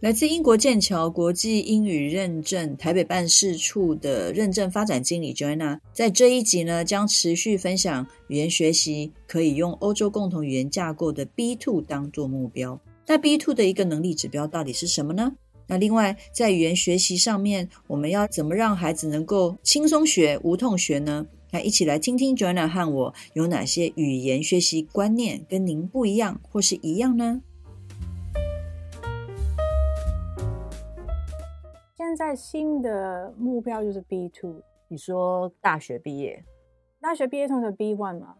来自英国剑桥国际英语认证台北办事处的认证发展经理 Joanna，在这一集呢，将持续分享语言学习可以用欧洲共同语言架构的 B2 当做目标。那 B2 的一个能力指标到底是什么呢？那另外，在语言学习上面，我们要怎么让孩子能够轻松学、无痛学呢？那一起来听听 Joanna 和我有哪些语言学习观念跟您不一样或是一样呢？现在新的目标就是 B two。你说大学毕业，大学毕业通常 B one 嘛？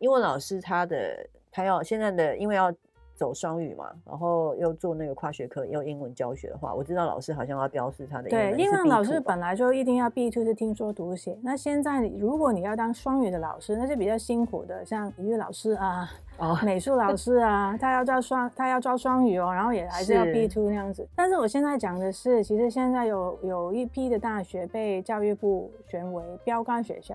英文老师他的他要现在的因为要。走双语嘛，然后又做那个跨学科，又英文教学的话，我知道老师好像要标示他的。对，英文老师本来就一定要 B two 是听说读写。那现在如果你要当双语的老师，那是比较辛苦的，像体育老师啊，哦、美术老师啊，他要教双，他要教双语哦，然后也还是要 B two 那样子。但是我现在讲的是，其实现在有有一批的大学被教育部选为标杆学校。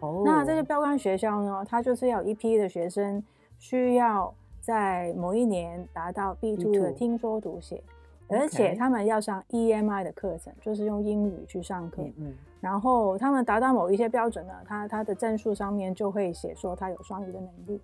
哦。那这些标杆学校呢，它就是要有一批的学生需要。在某一年达到 B2 的听说读写，B2. 而且他们要上 EMI 的课程就是用英语去上课。嗯，然后他们达到某一些标准呢，他他的证书上面就会写说他有双语的能力。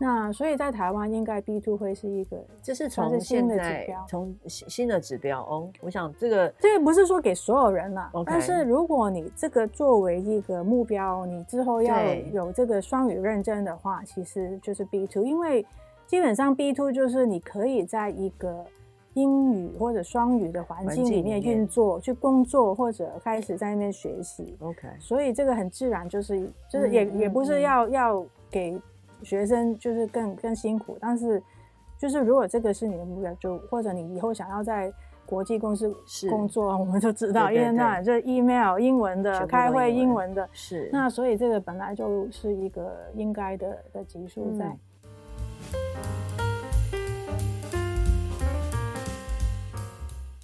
那所以在台湾应该 B two 会是一个，这是从新的指标，从新的指标哦。我想这个这个不是说给所有人啦.但是如果你这个作为一个目标，你之后要有这个双语认证的话，其实就是 B two，因为。基本上 B two 就是你可以在一个英语或者双语的环境里面运作、去工作或者开始在那边学习。OK，所以这个很自然，就是就是也、嗯、也不是要、嗯、要给学生就是更更辛苦，但是就是如果这个是你的目标，就或者你以后想要在国际公司工作，我们就知道，因为那这 email 英文的，开会英文的，是。那所以这个本来就是一个应该的的级数在。嗯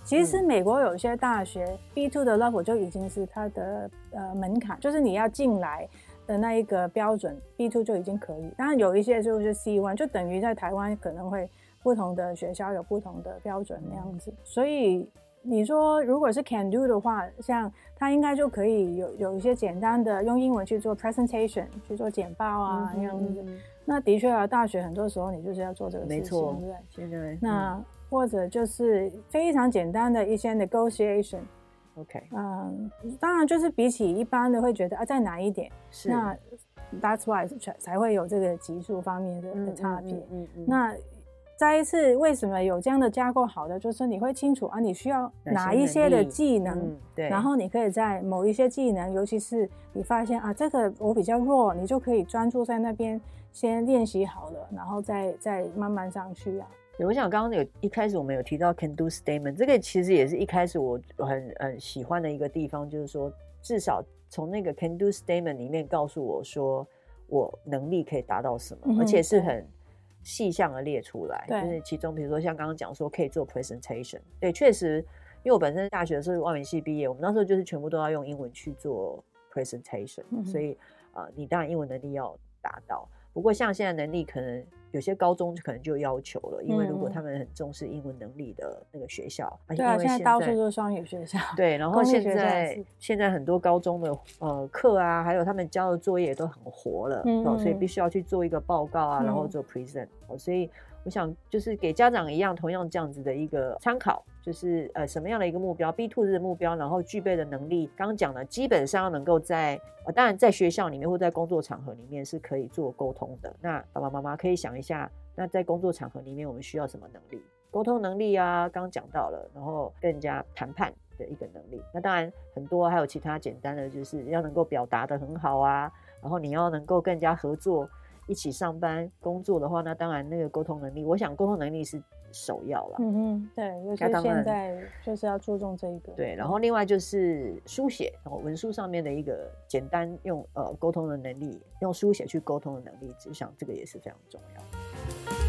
其实美国有些大学 B two 的 level 就已经是它的呃门槛，就是你要进来的那一个标准 B two 就已经可以。当然有一些就是 C one，就等于在台湾可能会不同的学校有不同的标准那样子。所以你说如果是 Can Do 的话，像他应该就可以有有一些简单的用英文去做 presentation，去做简报啊那样子。那的确啊，大学很多时候你就是要做这个事情，没错，对，现在那。或者就是非常简单的一些 negotiation，OK，嗯，当然就是比起一般的会觉得啊再难一点，是那 that's why 才才会有这个级数方面的的差别。嗯嗯，嗯。那再一次，为什么有这样的架构？好的，就是你会清楚啊，你需要哪一些的技能，嗯、对，然后你可以在某一些技能，尤其是你发现啊这个我比较弱，你就可以专注在那边先练习好了，然后再再慢慢上去啊。对，我想刚刚有一开始我们有提到 can do statement，这个其实也是一开始我很很喜欢的一个地方，就是说至少从那个 can do statement 里面告诉我说我能力可以达到什么，嗯、而且是很细项的列出来。就是其中比如说像刚刚讲说可以做 presentation，对，确实，因为我本身大学是外文系毕业，我们那时候就是全部都要用英文去做 presentation，、嗯、所以啊、呃，你当然英文能力要达到。不过像现在能力可能。有些高中可能就要求了，因为如果他们很重视英文能力的那个学校，嗯、对啊，现在到处都是双语学校。对，然 后现在现在很多高中的呃课啊，还有他们交的作业都很活了，嗯嗯，所以必须要去做一个报告啊，然后做 present，嗯。所以我想就是给家长一样，同样这样子的一个参考。就是呃什么样的一个目标，B2 的目标，然后具备的能力，刚刚讲了基本上能够在呃当然在学校里面或在工作场合里面是可以做沟通的。那爸爸妈妈可以想一下，那在工作场合里面我们需要什么能力？沟通能力啊，刚刚讲到了，然后更加谈判的一个能力。那当然很多还有其他简单的，就是要能够表达得很好啊，然后你要能够更加合作。一起上班工作的话，那当然那个沟通能力，我想沟通能力是首要了。嗯嗯，对，尤其现在就是要注重这一个。对，然后另外就是书写，然后文书上面的一个简单用呃沟通的能力，用书写去沟通的能力，我想这个也是非常重要。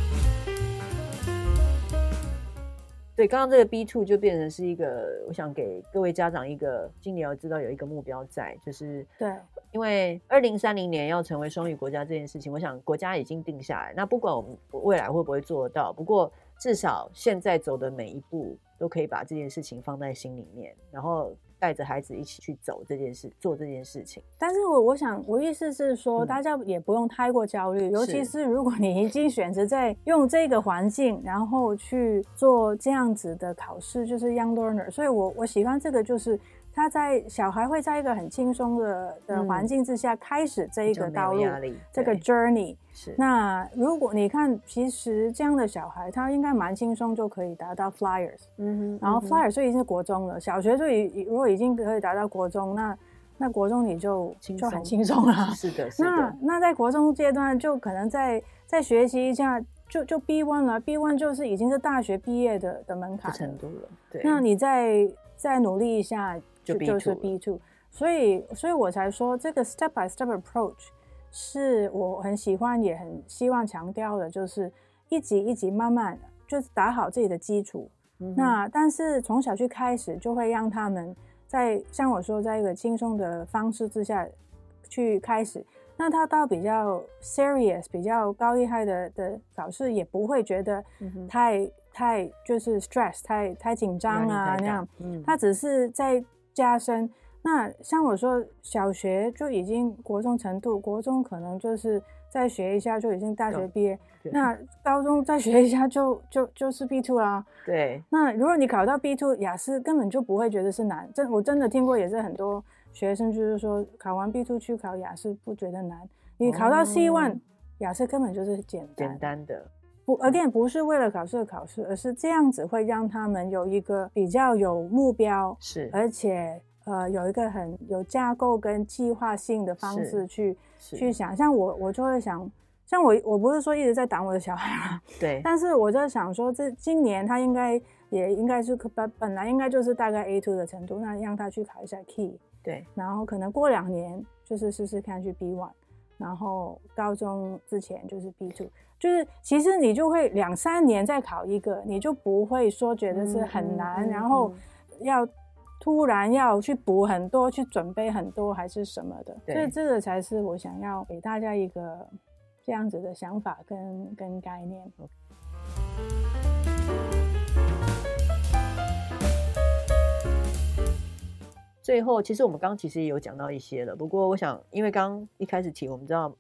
对，刚刚这个 B two 就变成是一个，我想给各位家长一个，今年要知道有一个目标在，就是对，因为二零三零年要成为双语国家这件事情，我想国家已经定下来，那不管我们未来会不会做得到，不过至少现在走的每一步都可以把这件事情放在心里面，然后。带着孩子一起去走这件事，做这件事情。但是我我想，我意思是说，大家也不用太过焦虑，嗯、尤其是如果你已经选择在用这个环境，然后去做这样子的考试，就是 Young Learner。所以我我喜欢这个，就是。他在小孩会在一个很轻松的的环境之下开始这一个道路，这个 journey。是。那如果你看，其实这样的小孩，他应该蛮轻松就可以达到 flyers。嗯哼。然后 flyers 就已经是国中了，小学就已如果已经可以达到国中，那那国中你就就很轻松了。是的，是的。那那在国中阶段，就可能再再学习一下，就就 B one 了。B one 就是已经是大学毕业的的门槛程度了。对。那你再再努力一下。就就是 B two，所以所以我才说这个 step by step approach 是我很喜欢也很希望强调的，就是一级一级慢慢就是打好自己的基础。嗯、那但是从小去开始，就会让他们在像我说，在一个轻松的方式之下去开始。那他到比较 serious、比较高厉害的的考试，也不会觉得太、嗯、太就是 stress、太太紧张啊那样。嗯、他只是在。加深，那像我说，小学就已经国中程度，国中可能就是再学一下就已经大学毕业，那高中再学一下就就就是 B two 啦。对，那如果你考到 B two，雅思根本就不会觉得是难。真我真的听过，也是很多学生就是说，考完 B two 去考雅思不觉得难，你考到 C one，雅思根本就是简单简单的。不，again 不是为了考试的考试，而是这样子会让他们有一个比较有目标，是，而且呃有一个很有架构跟计划性的方式去去想。像我，我就会想，像我，我不是说一直在挡我的小孩嘛，对，但是我在想说，这今年他应该也应该是本本来应该就是大概 A two 的程度，那让他去考一下 Key，对，然后可能过两年就是试试看去 B1，然后高中之前就是 B two，。就是其实你就会两三年再考一个，你就不会说觉得是很难，嗯嗯嗯、然后要突然要去补很多，去准备很多还是什么的。所以这个才是我想要给大家一个这样子的想法跟跟概念。最后，其实我们刚刚其实也有讲到一些了，不过我想，因为刚一开始提，我们知道。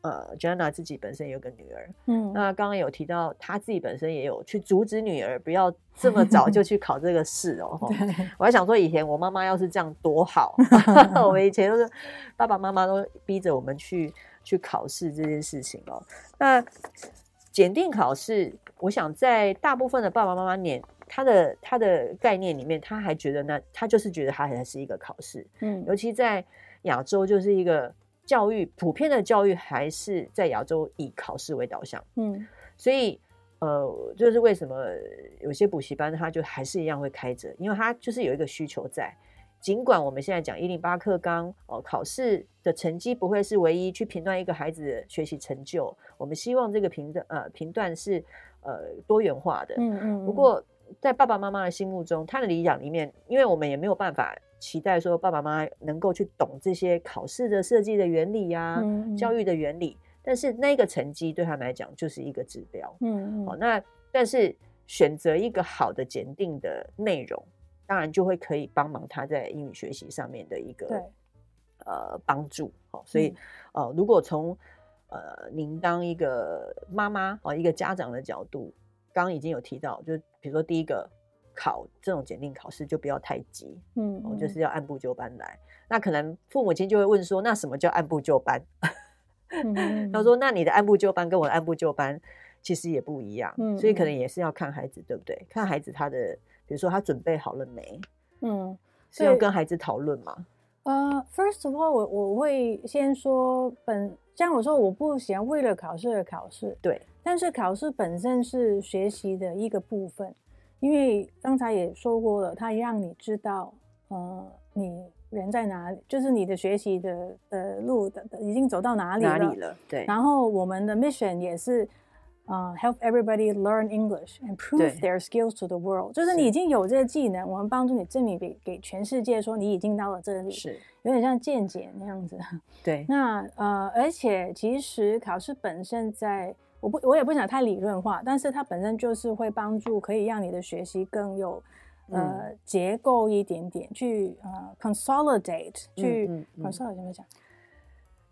呃，Joanna 自己本身有个女儿，嗯，那刚刚有提到她自己本身也有去阻止女儿不要这么早就 去考这个试哦。我还想说，以前我妈妈要是这样多好，我们以前都是爸爸妈妈都逼着我们去去考试这件事情哦。那检定考试，我想在大部分的爸爸妈妈念他的他的概念里面，他还觉得那他就是觉得他还是一个考试，嗯，尤其在亚洲就是一个。教育普遍的教育还是在亚洲以考试为导向，嗯，所以呃，就是为什么有些补习班他就还是一样会开着，因为他就是有一个需求在。尽管我们现在讲一零八课纲哦，考试的成绩不会是唯一去评断一个孩子的学习成就，我们希望这个评断呃评断是呃多元化的，嗯嗯。不过在爸爸妈妈的心目中，他的理想里面，因为我们也没有办法。期待说爸爸妈妈能够去懂这些考试的设计的原理呀、啊，嗯嗯、教育的原理。但是那个成绩对他们来讲就是一个指标。嗯，好、那但是选择一个好的检定的内容，当然就会可以帮忙他在英语学习上面的一个对呃帮助。好、哦，所以、嗯呃、如果从呃您当一个妈妈哦一个家长的角度，刚刚已经有提到，就是比如说第一个。考这种检定考试就不要太急，嗯，嗯，就是要按部就班来。那可能父母亲就会问说，那什么叫按部就班？他说，那你的按部就班跟我的按部就班其实也不一样，所以可能也是要看孩子，对不对？看孩子他的，比如说他准备好了没？嗯，是要跟孩子讨论吗？呃、uh,，first of all，我我会先说本，像我说我不喜欢为了考试而考试，对。但是考试本身是学习的一个部分，因为刚才也说过了，它让你知道，呃，你人在哪里，就是你的学习的呃路的已经走到哪里了。哪里了？对。然后我们的 mission 也是。啊、uh,，help everybody learn English and prove their skills to the world。就是你已经有这个技能，我们帮助你证明给给全世界说你已经到了这里，是有点像见解那样子。对，那呃，而且其实考试本身在，我不我也不想太理论化，但是它本身就是会帮助，可以让你的学习更有呃、嗯、结构一点点，去呃 consolidate，去、嗯嗯嗯、consolidate 怎么讲？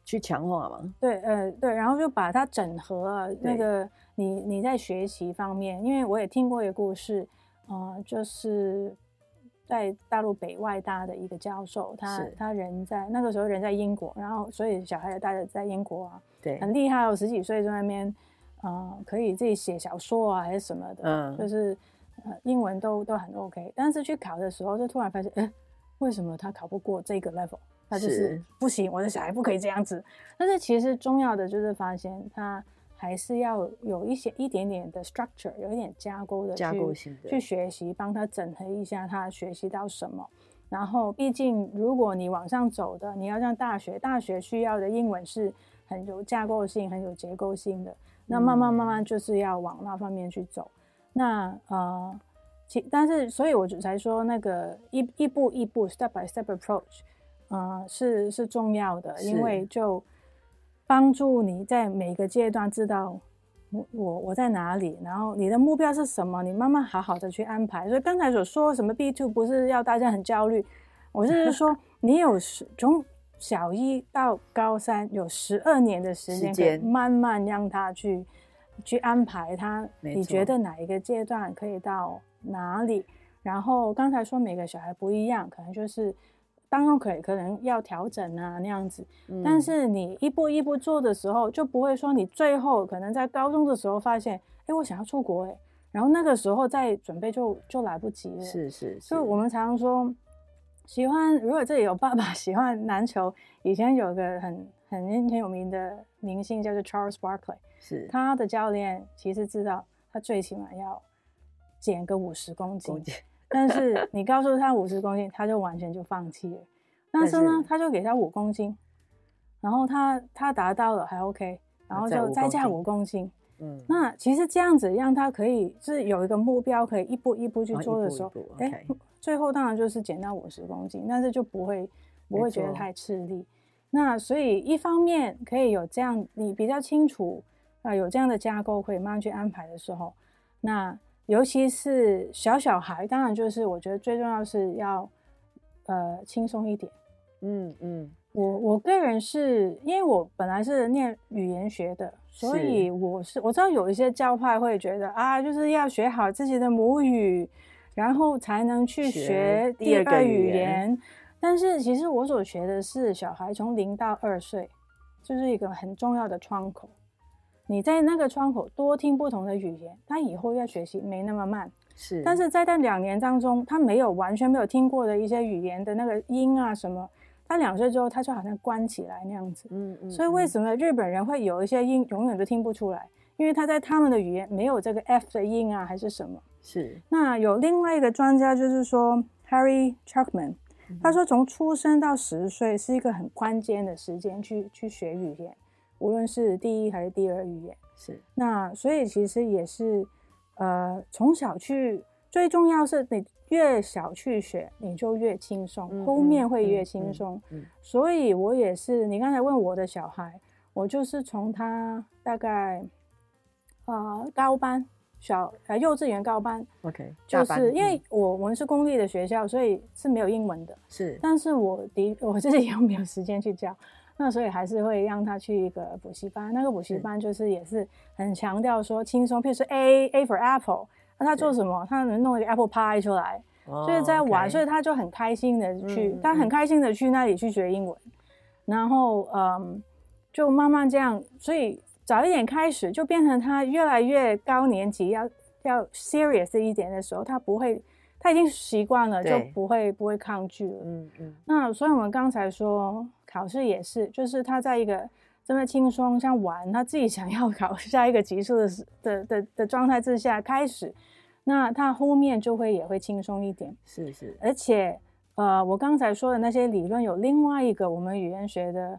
去强化嘛？对，呃，对，然后就把它整合了那个。你你在学习方面，因为我也听过一个故事，呃，就是在大陆北外大的一个教授，他他人在那个时候人在英国，然后所以小孩也带着在英国啊，对，很厉害哦，十几岁在那边，呃，可以自己写小说啊还是什么的，嗯，就是呃英文都都很 OK，但是去考的时候就突然发现，哎，为什么他考不过这个 level？他就是，不行，我的小孩不可以这样子。但是其实重要的就是发现他。还是要有一些一点点的 structure，有一点架构的去架构性的去学习，帮他整合一下他学习到什么。然后，毕竟如果你往上走的，你要上大学，大学需要的英文是很有架构性、很有结构性的。那慢慢慢慢就是要往那方面去走。嗯、那呃，其但是所以我就才说那个一一步一步 step by step approach，呃，是是重要的，因为就。帮助你在每个阶段知道我我我在哪里，然后你的目标是什么，你慢慢好好的去安排。所以刚才所说什么 B two 不是要大家很焦虑，我是说你有十从小一到高三有十二年的时间，可以慢慢让他去去安排他。你觉得哪一个阶段可以到哪里？然后刚才说每个小孩不一样，可能就是。当然可以，可能要调整啊那样子，嗯，但是你一步一步做的时候，就不会说你最后可能在高中的时候发现，哎，我想要出国哎，然后那个时候再准备就就来不及了。是是是。所以我们常常说，喜欢如果这里有爸爸喜欢篮球，以前有个很很很有名的明星叫做 Charles Barkley，是他的教练其实知道他最起码要减个五十公斤。但是你告诉他五十公斤，他就完全就放弃了。但是呢，他就给他五公斤，然后他他达到了还 OK，然后就再加五公斤。嗯，那其实这样子让他可以就是有一个目标，可以一步一步去做的时候，哎、最后当然就是减到五十公斤，但是就不会不会觉得太吃力。那所以一方面可以有这样，你比较清楚啊，有这样的架构可以慢慢去安排的时候，那。尤其是小小孩，当然就是我觉得最重要是要，呃，轻松一点。嗯嗯，我我个人是因为我本来是念语言学的，所以我是我知道有一些教派会觉得啊，就是要学好自己的母语，然后才能去学第二个语言。但是其实我所学的是小孩从零到二岁，就是一个很重要的窗口。你在那个窗口多听不同的语言，他以后要学习没那么慢。是，但是在那两年当中，他没有完全没有听过的一些语言的那个音啊什么，他两岁之后他就好像关起来那样子。嗯嗯。所以为什么日本人会有一些音永远都听不出来？因为他在他们的语言没有这个 F 的音啊，还是什么？是。那有另外一个专家就是说，Harry Chuckman，他说从出生到十岁是一个很关键的时间去去学语言。无论是第一还是第二语言，是那，所以其实也是，呃，从小去，最重要是你越小去学，你就越轻松，嗯、后面会越轻松、嗯嗯嗯。所以我也是，你刚才问我的小孩，我就是从他大概，呃，高班小呃幼稚园高班，OK，就是因为我我们是公立的学校，所以是没有英文的，是，但是我的我自己又没有时间去教。那所以还是会让他去一个补习班，那个补习班就是也是很强调说轻松，譬如说 A A for Apple，那他做什么？他能弄一个 Apple Pie 出来，所以在玩，所以他就很开心的去，嗯、他很开心的去那里去学英文，然后嗯，就慢慢这样，所以早一点开始就变成他越来越高年级要要 serious 一点的时候，他不会。他已经习惯了，就不会不会抗拒了。嗯嗯。那所以我们刚才说考试也是，就是他在一个这么轻松像玩，他自己想要考下一个级数的的的的状态之下开始，那他后面就会也会轻松一点。是是。而且呃，我刚才说的那些理论有另外一个我们语言学的。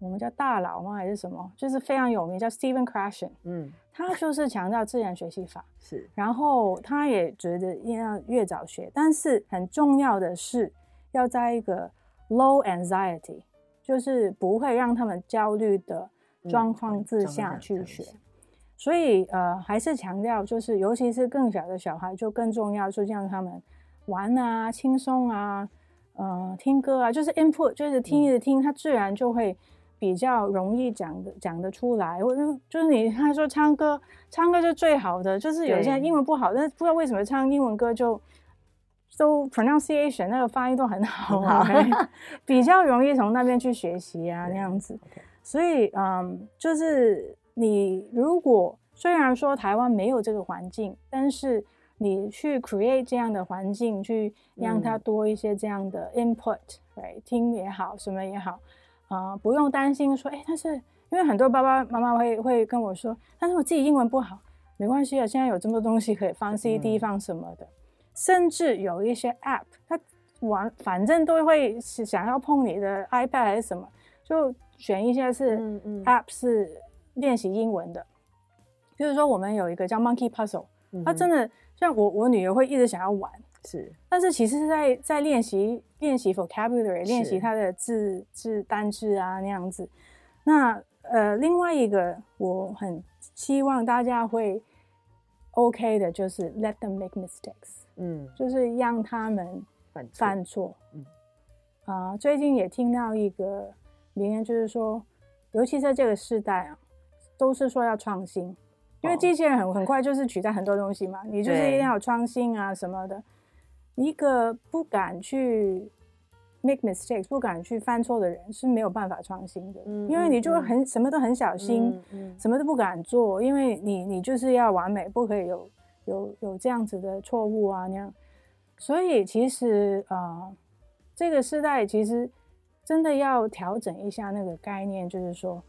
我们叫大佬吗？还是什么？就是非常有名，叫 Stephen Krashen。嗯，他就是强调自然学习法。是，然后他也觉得要越早学，但是很重要的是要在一个 low anxiety，就是不会让他们焦虑的状况之下去学。嗯、所以呃，还是强调，就是尤其是更小的小孩，就更重要，就像他们玩啊、轻松啊、呃、听歌啊，就是 input，就是听一直听，他自然就会。比较容易讲的讲得出来，就是你他说唱歌，唱歌是最好的，就是有些人英文不好，但是不知道为什么唱英文歌就都 pronunciation 那个发音都很好啊，比较容易从那边去学习啊那样子。所以嗯，就是你如果虽然说台湾没有这个环境，但是你去 create 这样的环境，去让他多一些这样的 input，对、嗯，听也好，什么也好。啊、呃，不用担心说，哎，但是因为很多爸爸妈妈会会跟我说，但是我自己英文不好，没关系啊，现在有这么多东西可以放 CD 放什么的，嗯、甚至有一些 App，它玩反正都会想要碰你的 iPad 还是什么，就选一些是 App 是练习英文的，就、嗯、是说我们有一个叫 Monkey Puzzle，它真的像我我女儿会一直想要玩。是，但是其实是在在练习练习 vocabulary，练习它的字字单字啊那样子。那呃，另外一个我很希望大家会 OK 的，就是 let them make mistakes，嗯，就是让他们犯错，犯错。嗯，啊、呃，最近也听到一个名言，就是说，尤其在这个时代啊，都是说要创新，因为机器人很很快就是取代很多东西嘛，你就是一定要有创新啊什么的。一个不敢去 make mistakes，不敢去犯错的人是没有办法创新的，嗯、因为你就会很、嗯、什么都很小心，什么都不敢做，因为你你就是要完美，不可以有有有这样子的错误啊那样。所以其实啊、呃，这个时代其实真的要调整一下那个概念，就是说。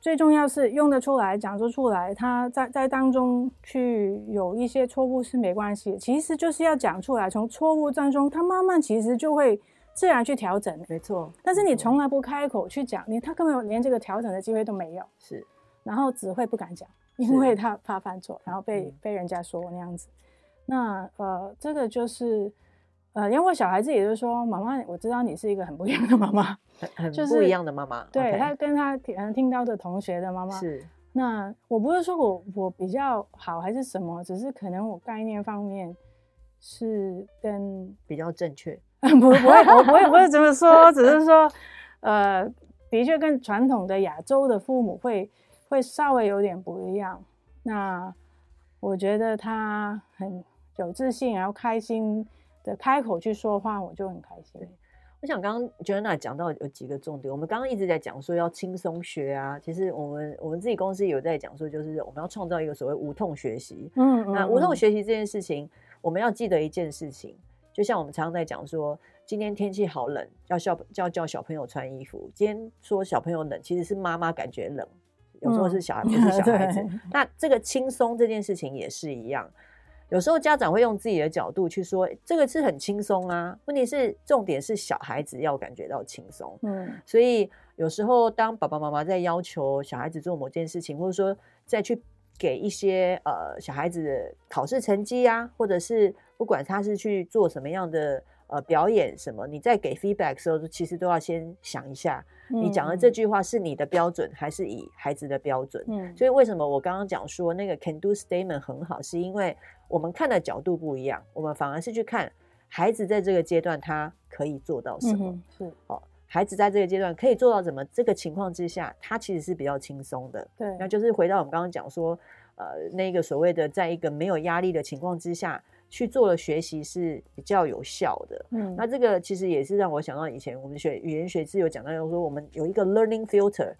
最重要是用得出来，讲得出来。他在在当中去有一些错误是没关系，其实就是要讲出来。从错误当中，他慢慢其实就会自然去调整。没错，但是你从来不开口去讲，你他根本连这个调整的机会都没有。是，然后只会不敢讲，因为他怕犯错，然后被、嗯、被人家说那样子。那呃，这个就是。呃，因为我小孩子也就是说，妈妈，我知道你是一个很不一样的妈妈，很很不一样的妈妈。对，他跟他听听到的同学的妈妈是。那我不是说我我比较好还是什么，只是可能我概念方面是跟比较正确。不不会，我我也不会这么说，只是说，呃，的确跟传统的亚洲的父母会会稍微有点不一样。那我觉得他很有自信，然后开心。的开口去说话，我就很开心。我想刚刚 Joanna 讲到有几个重点，我们刚刚一直在讲说要轻松学啊。其实我们我们自己公司有在讲说，就是我们要创造一个所谓无痛学习。嗯，嗯，那无痛学习这件事情，我们要记得一件事情，就像我们常常在讲说，今天天气好冷，要叫要叫小朋友穿衣服。今天说小朋友冷，其实是妈妈感觉冷，有时候是小孩，不是小孩子。嗯、那这个轻松这件事情也是一样。有时候家长会用自己的角度去说，这个是很轻松啊。问题是重点是小孩子要感觉到轻松。嗯，所以有时候当爸爸妈妈在要求小孩子做某件事情，或者说再去给一些呃小孩子的考试成绩啊，或者是不管他是去做什么样的呃表演什么，你在给 feedback 的时候，其实都要先想一下，你讲的这句话是你的标准还是以孩子的标准？嗯，所以为什么我刚刚讲说那个 can do statement 很好，是因为。我们看的角度不一样，我们反而是去看孩子在这个阶段他可以做到什么。嗯、是哦，孩子在这个阶段可以做到什么？这个情况之下，他其实是比较轻松的。对，那就是回到我们刚刚讲说，呃，那个所谓的在一个没有压力的情况之下去做了学习是比较有效的。嗯，那这个其实也是让我想到以前我们学语言学是有讲到，说我们有一个 learning filter。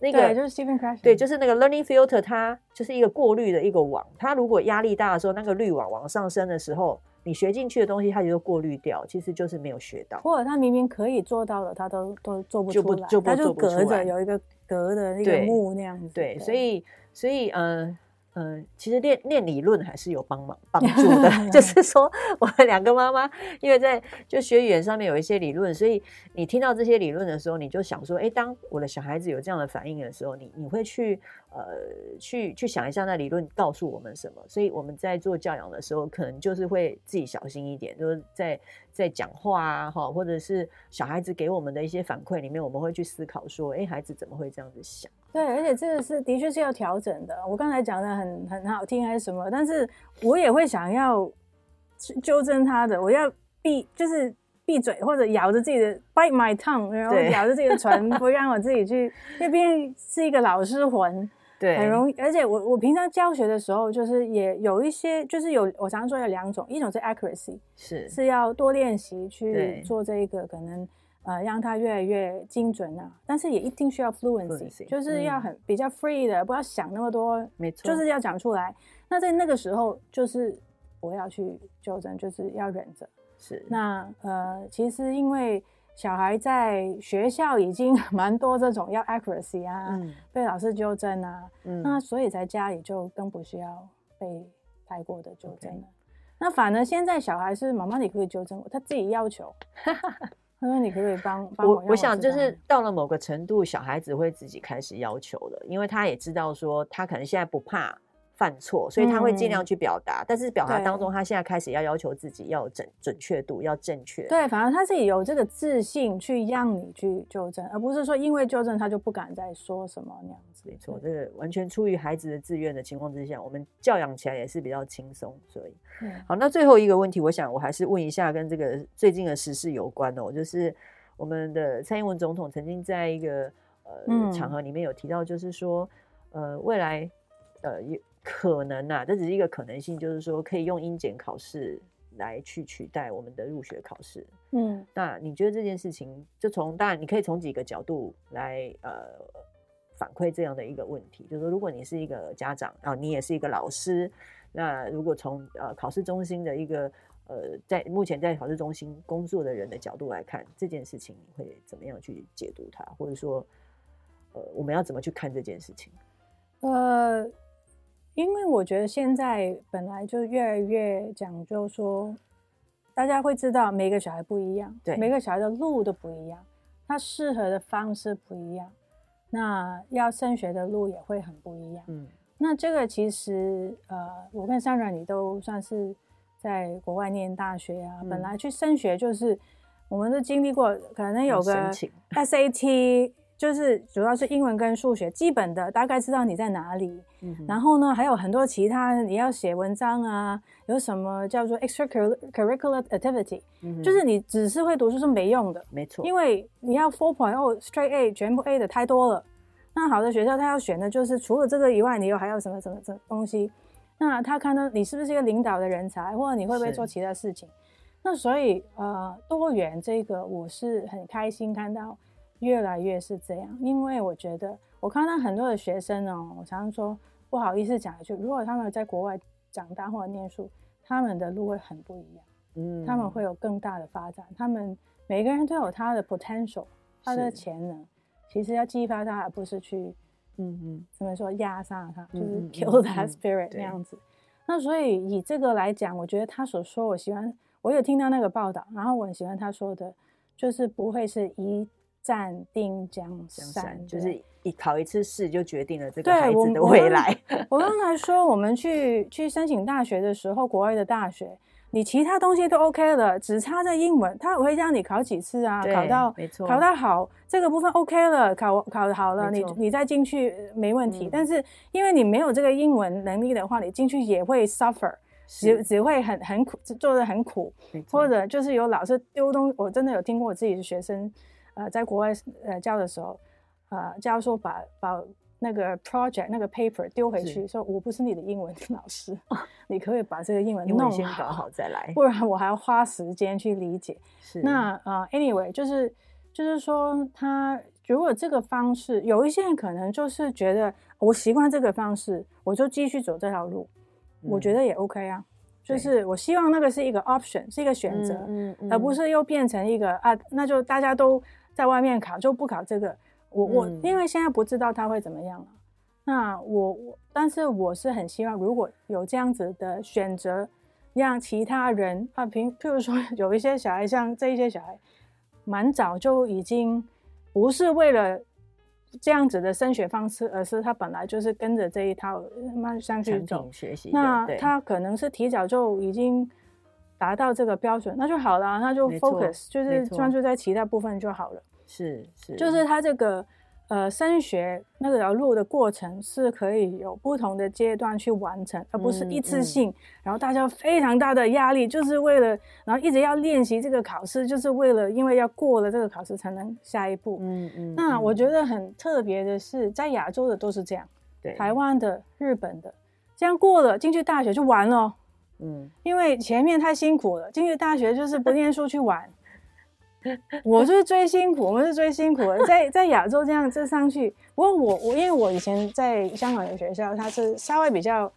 那个对，就是 Stephen。对，就是那个 learning filter，它就是一个过滤的一个网。它如果压力大的时候，那个滤网往上升的时候，你学进去的东西，它就过滤掉，其实就是没有学到，或者他明明可以做到的，他都都做不出来，就不就不他就隔着有一个隔的那个幕那样子。对，对，所以所以嗯、嗯，其实练练理论还是有帮忙帮助的。就是说，我们两个妈妈因为在就学语言上面有一些理论，所以你听到这些理论的时候，你就想说，哎，当我的小孩子有这样的反应的时候，你你会去呃去去想一下那理论告诉我们什么。所以我们在做教养的时候，可能就是会自己小心一点，就是在在讲话啊哈，或者是小孩子给我们的一些反馈里面，我们会去思考说，哎，孩子怎么会这样子想？对，而且这个是的确是要调整的。我刚才讲的很很好听还是什么？但是我也会想要纠正他的，我要闭就是闭嘴或者咬着自己的 bite my tongue，然后咬着自己的唇，不让我自己去。那边是一个老师魂，对，很容易。而且我我平常教学的时候，就是也有一些，就是有我常常说有两种，一种是 accuracy，是是要多练习去做这个可能。呃，让它越来越精准啊，但是也一定需要 fluency，, fluency 就是要很、嗯、比较 free 的，不要想那么多，没错，就是要讲出来。那在那个时候，就是我要去纠正，就是要忍着。是。那呃，其实因为小孩在学校已经 蛮多这种要 accuracy 啊，嗯、被老师纠正啊，嗯、那所以在家里就更不需要被太过的纠正.那反而现在小孩是妈妈，你可以纠正我，他自己要求。他说：“你可不可以帮帮我？”我我想就是到了某个程度，小孩子会自己开始要求了，因为他也知道说他可能现在不怕。犯错，所以他会尽量去表达，嗯、但是表达当中，他现在开始要要求自己要有准准确度，要正确。对，反正他自己有这个自信去让你去纠正，而不是说因为纠正他就不敢再说什么那样子。没错，这个完全出于孩子的自愿的情况之下，我们教养起来也是比较轻松。所以，嗯、好，那最后一个问题，我想我还是问一下跟这个最近的时事有关哦，就是我们的蔡英文总统曾经在一个呃、嗯、场合里面有提到，就是说呃未来呃可能啊，这只是一个可能性，就是说可以用英检考试来去取代我们的入学考试。嗯，那你觉得这件事情，就从当然你可以从几个角度来呃反馈这样的一个问题，就是说如果你是一个家长啊，你也是一个老师，那如果从呃考试中心的一个呃在目前在考试中心工作的人的角度来看这件事情，你会怎么样去解读它，或者说呃我们要怎么去看这件事情？呃。因为我觉得现在本来就越来越讲究说，大家会知道每个小孩不一样，对，每个小孩的路都不一样，他适合的方式不一样，那要升学的路也会很不一样。嗯，那这个其实呃，我跟 Sandra 你都算是在国外念大学啊，嗯、本来去升学就是我们都经历过，可能有个 SAT。就是主要是英文跟数学基本的，大概知道你在哪里。嗯、然后呢，还有很多其他你要写文章啊，有什么叫做 extracurricular activity，、嗯、就是你只是会读书是没用的。没错，因为你要 four point oh straight A 全部 A 的太多了。那好的学校他要选的就是除了这个以外，你又还有什么什么什么东西？那他看到你是不是一个领导的人才，或者你会不会做其他事情？那所以呃，多元这个我是很开心看到。越来越是这样，因为我觉得我看到很多的学生哦，我常常说不好意思讲一句，如果他们在国外长大或者念书，他们的路会很不一样，嗯，他们会有更大的发展，他们每个人都有他的 potential，他的潜能，其实要激发他，而不是去，嗯嗯，怎么说压榨他，就是 kill that spirit 那样子。那所以以这个来讲，我觉得他所说，我喜欢，我有听到那个报道，然后我很喜欢他说的，就是不会是一。战定江山，就是一考一次试就决定了这个孩子的未来。我刚才说，我们去去申请大学的时候，国外的大学，你其他东西都 OK 了，只差在英文，他会让你考几次啊？考到没错，考到好这个部分 OK 了，考考好了，你你再进去没问题。嗯、但是因为你没有这个英文能力的话，你进去也会 suffer，只只会很很苦，做的很苦，或者就是有老师丢东西，我真的有听过我自己的学生。呃，在国外呃教的时候，呃，教授把把那个 project 那个 paper 丢回去，说我不是你的英文老师，你可以把这个英文弄好，先搞好再来，不然我还要花时间去理解。是。那呃，anyway，就是就是说，他如果这个方式，有一些人可能就是觉得我习惯这个方式，我就继续走这条路，嗯、我觉得也 OK 啊。就是我希望那个是一个 option，是一个选择，嗯嗯嗯、而不是又变成一个啊，那就大家都在外面考，就不考这个。我、嗯、我因为现在不知道他会怎么样了，那我我但是我是很希望如果有这样子的选择，让其他人啊，譬譬如说 有一些小孩，像这一些小孩，蛮早就已经不是为了。这样子的升学方式，而是他本来就是跟着这一套慢上去走学习。那他可能是提早就已经达到这个标准，那就好了，那就 focus 就是专注在其他部分就好了。是是，就是他这个。呃，升学那个条路的过程是可以有不同的阶段去完成，而不是一次性。嗯嗯、然后大家非常大的压力，就是为了，然后一直要练习这个考试，就是为了，因为要过了这个考试才能下一步。嗯嗯。嗯，那我觉得很特别的是，在亚洲的都是这样，对，台湾的、日本的，这样过了进去大学就完了。嗯，因为前面太辛苦了，进去大学就是不念书去玩。我是最辛苦，我们是最辛苦的，在在亚洲这样这上去。不过我我因为我以前在香港的学校，它是稍微比较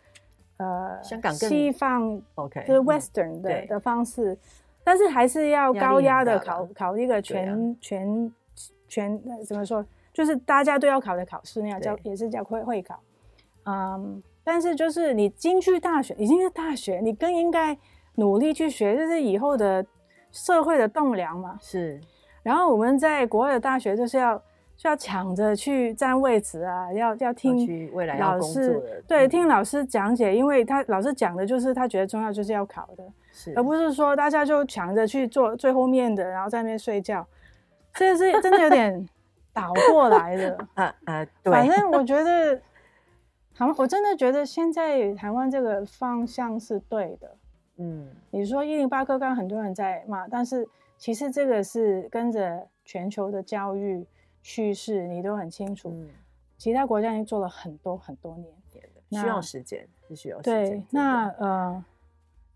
呃香港更西方，OK，就是 Western 的、嗯、的方式，但是还是要高压的考考一个全、啊、全全怎么说，就是大家都要考的考试那样叫也是叫会会考。嗯，但是就是你进去大学已经是大学，你更应该努力去学，就是以后的。社会的栋梁嘛，是。然后我们在国外的大学就是要就要抢着去占位置啊，要要听老师对，听老师讲解，因为他老师讲的就是他觉得重要，就是要考的，是，而不是说大家就抢着去做最后面的，然后在那边睡觉，这是真的有点倒过来的啊 啊！对，反正我觉得，台湾我真的觉得现在台湾这个方向是对的。嗯，你说一零八课纲很多人在骂，但是其实这个是跟着全球的教育趋势，你都很清楚。嗯，其他国家已经做了很多很多年，需要时间，是需要时间。对，那呃，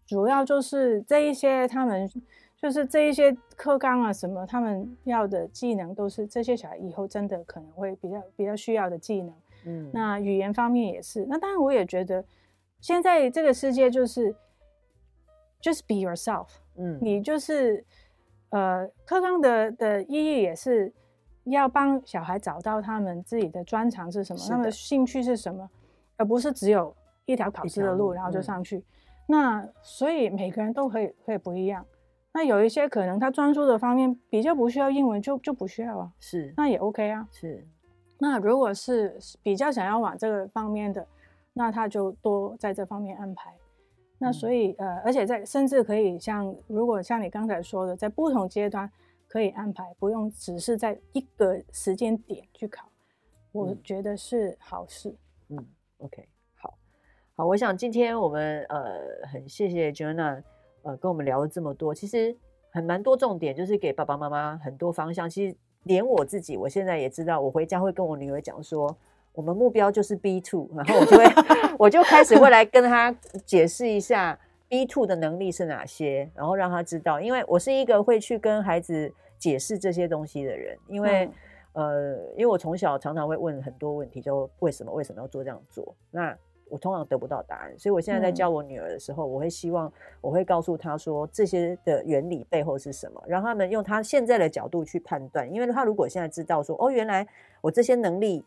主要就是这一些他们就是这一些课纲啊什么，他们要的技能都是这些小孩以后真的可能会比较比较需要的技能。嗯，那语言方面也是。那当然，我也觉得现在这个世界就是。Just be yourself。嗯，你就是，呃，课纲的的意义也是要帮小孩找到他们自己的专长是什么，他们的兴趣是什么，而不是只有一条考试的路，然后就上去。嗯、那所以每个人都可以会不一样。那有一些可能他专注的方面比较不需要英文，就就不需要啊。是，那也 OK 啊。是。那如果是比较想要往这个方面的，那他就多在这方面安排。那所以，呃，而且在甚至可以像，如果像你刚才说的，在不同阶段可以安排，不用只是在一个时间点去考，我觉得是好事。嗯，嗯，OK，好，好，我想今天我们呃很谢谢 Joanna 呃跟我们聊了这么多，其实很蛮多重点，就是给爸爸妈妈很多方向。其实连我自己，我现在也知道，我回家会跟我女儿讲说。我们目标就是 B two，然后我就会，我就开始会来跟她解释一下 B two 的能力是哪些，然后让她知道，因为我是一个会去跟孩子解释这些东西的人，因为、嗯、呃，因为我从小常常会问很多问题，就为什么为什么要做这样做，那我通常得不到答案，所以我现在在教我女儿的时候，嗯、我会希望我会告诉她说这些的原理背后是什么，让他们用他现在的角度去判断，因为他如果现在知道说哦，原来我这些能力。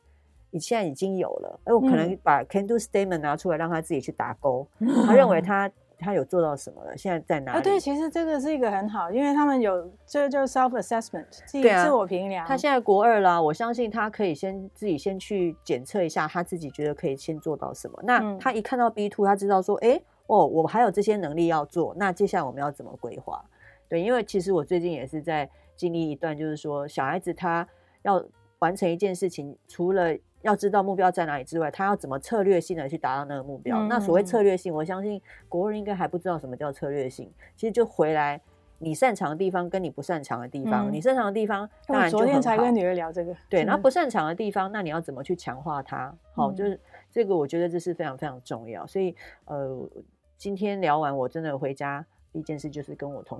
你现在已经有了，哎，我可能把 can do statement 拿出来，让他自己去打勾。嗯、他认为 他他有做到什么了？现在在哪里？啊，对，其实这个是一个很好，因为他们有这就 self assessment，自己自我评量。他现在国二啦，我相信他可以先自己先去检测一下，他自己觉得可以先做到什么。那他一看到 B two，他知道说，哎，哦，我还有这些能力要做。那接下来我们要怎么规划？对，因为其实我最近也是在经历一段，就是说小孩子他要完成一件事情，除了要知道目标在哪里之外，他要怎么策略性的去达到那个目标？嗯、那所谓策略性，我相信国人应该还不知道什么叫策略性。其实就回来，你擅长的地方跟你不擅长的地方，嗯、你擅长的地方当然昨天才跟女儿聊这个，对，那不擅长的地方，那你要怎么去强化它？好，就是这个，我觉得这是非常非常重要。所以，呃，今天聊完，我真的回家。第一件事就是跟我同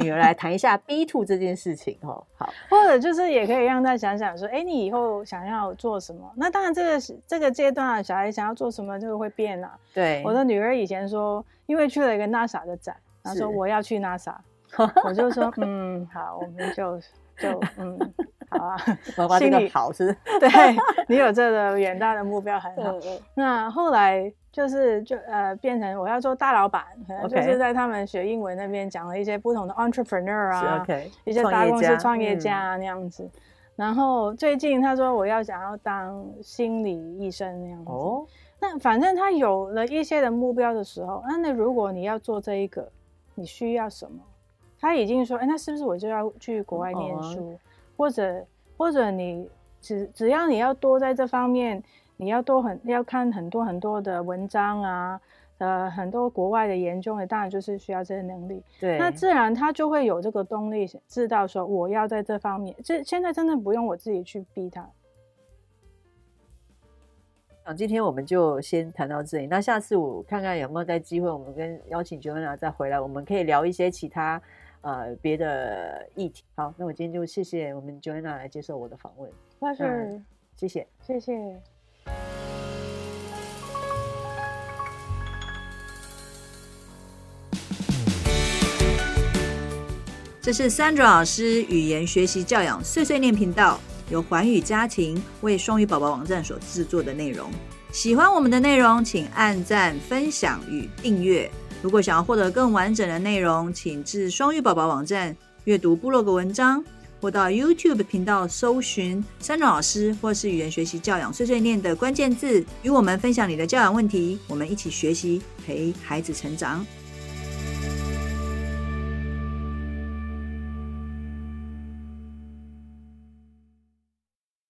女儿来谈一下 B two 这件事情哦。好，或者就是也可以让他想想说，哎，你以后想要做什么？那当然，这个这个阶段的小孩想要做什么，这个会变啊。对，我的女儿以前说，因为去了一个 NASA 的展，她说我要去 NASA，我就说嗯，好，我们就就嗯。好啊，妈妈这个好是，对你有这个远大的目标很好。那后来就是就呃变成我要做大老板，可能就是在他们学英文那边讲了一些不同的 entrepreneur 啊，okay, 一些大公司创业家啊那样子。嗯、然后最近他说我要想要当心理医生那样子。哦，那反正他有了一些的目标的时候，那那如果你要做这一个，你需要什么？他已经说，哎，那是不是我就要去国外念书？哦或者或者你只只要你要多在这方面，你要多很要看很多很多的文章啊，呃，很多国外的研究，当然就是需要这些能力。对，那自然他就会有这个动力，知道说我要在这方面。这现在真的不用我自己去逼他。好，今天我们就先谈到这里。那下次我看看有没有再机会，我们跟邀请 Joanna 再回来，我们可以聊一些其他。呃，别的议题。好，那我今天就谢谢我们 Joanna 来接受我的访问。那是、嗯，谢谢，谢谢。这是 Sandra 老师语言学习教养碎碎念频道，由环宇家庭为双语宝宝网站所制作的内容。喜欢我们的内容，请按赞、分享与订阅。如果想要获得更完整的内容，请至双语宝宝网站阅读部落格文章，或到 YouTube 频道搜寻三中老师，或是语言学习教养碎碎念的关键字，与我们分享你的教养问题，我们一起学习，陪孩子成长。